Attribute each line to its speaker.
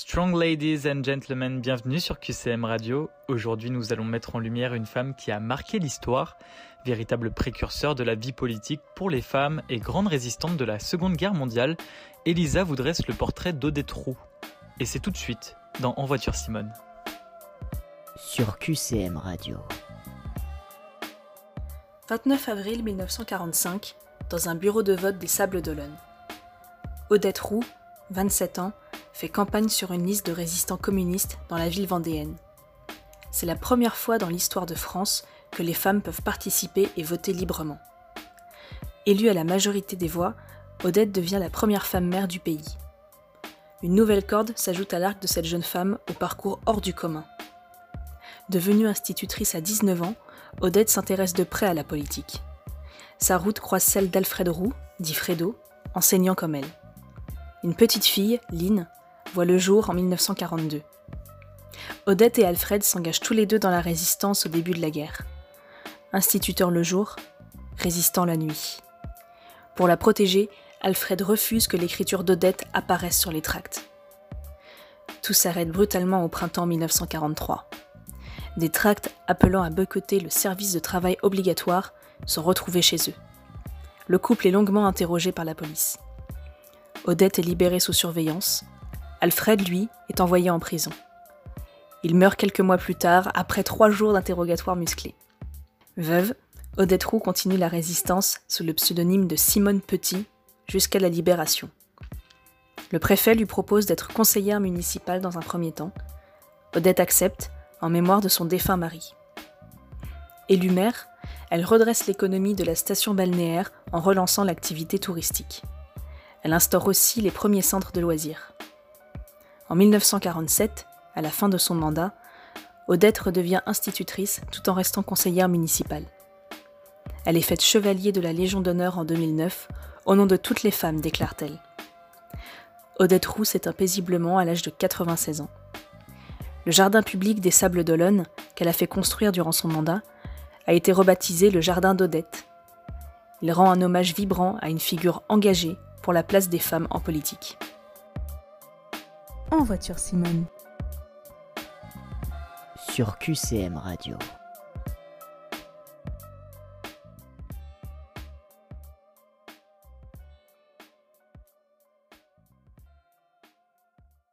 Speaker 1: Strong ladies and gentlemen, bienvenue sur QCM Radio. Aujourd'hui, nous allons mettre en lumière une femme qui a marqué l'histoire, véritable précurseur de la vie politique pour les femmes et grande résistante de la Seconde Guerre mondiale. Elisa vous dresse le portrait d'Odette Roux. Et c'est tout de suite dans En voiture Simone.
Speaker 2: Sur QCM Radio.
Speaker 3: 29 avril 1945, dans un bureau de vote des Sables d'Olonne. Odette Roux, 27 ans, fait campagne sur une liste de résistants communistes dans la ville vendéenne. C'est la première fois dans l'histoire de France que les femmes peuvent participer et voter librement. Élue à la majorité des voix, Odette devient la première femme maire du pays. Une nouvelle corde s'ajoute à l'arc de cette jeune femme au parcours hors du commun. Devenue institutrice à 19 ans, Odette s'intéresse de près à la politique. Sa route croise celle d'Alfred Roux, dit Fredo, enseignant comme elle. Une petite fille, Lynn, voit le jour en 1942. Odette et Alfred s'engagent tous les deux dans la résistance au début de la guerre. Instituteur le jour, résistant la nuit. Pour la protéger, Alfred refuse que l'écriture d'Odette apparaisse sur les tracts. Tout s'arrête brutalement au printemps 1943. Des tracts appelant à boycotter le service de travail obligatoire sont retrouvés chez eux. Le couple est longuement interrogé par la police. Odette est libérée sous surveillance, Alfred, lui, est envoyé en prison. Il meurt quelques mois plus tard, après trois jours d'interrogatoire musclé. Veuve, Odette Roux continue la résistance sous le pseudonyme de Simone Petit jusqu'à la libération. Le préfet lui propose d'être conseillère municipale dans un premier temps. Odette accepte, en mémoire de son défunt mari. Élue maire, elle redresse l'économie de la station balnéaire en relançant l'activité touristique. Elle instaure aussi les premiers centres de loisirs. En 1947, à la fin de son mandat, Odette redevient institutrice tout en restant conseillère municipale. Elle est faite chevalier de la Légion d'honneur en 2009, au nom de toutes les femmes, déclare-t-elle. Odette Roux s'éteint paisiblement à l'âge de 96 ans. Le jardin public des Sables d'Olonne, qu'elle a fait construire durant son mandat, a été rebaptisé le Jardin d'Odette. Il rend un hommage vibrant à une figure engagée pour la place des femmes en politique
Speaker 2: en voiture Simone. Sur QCM Radio.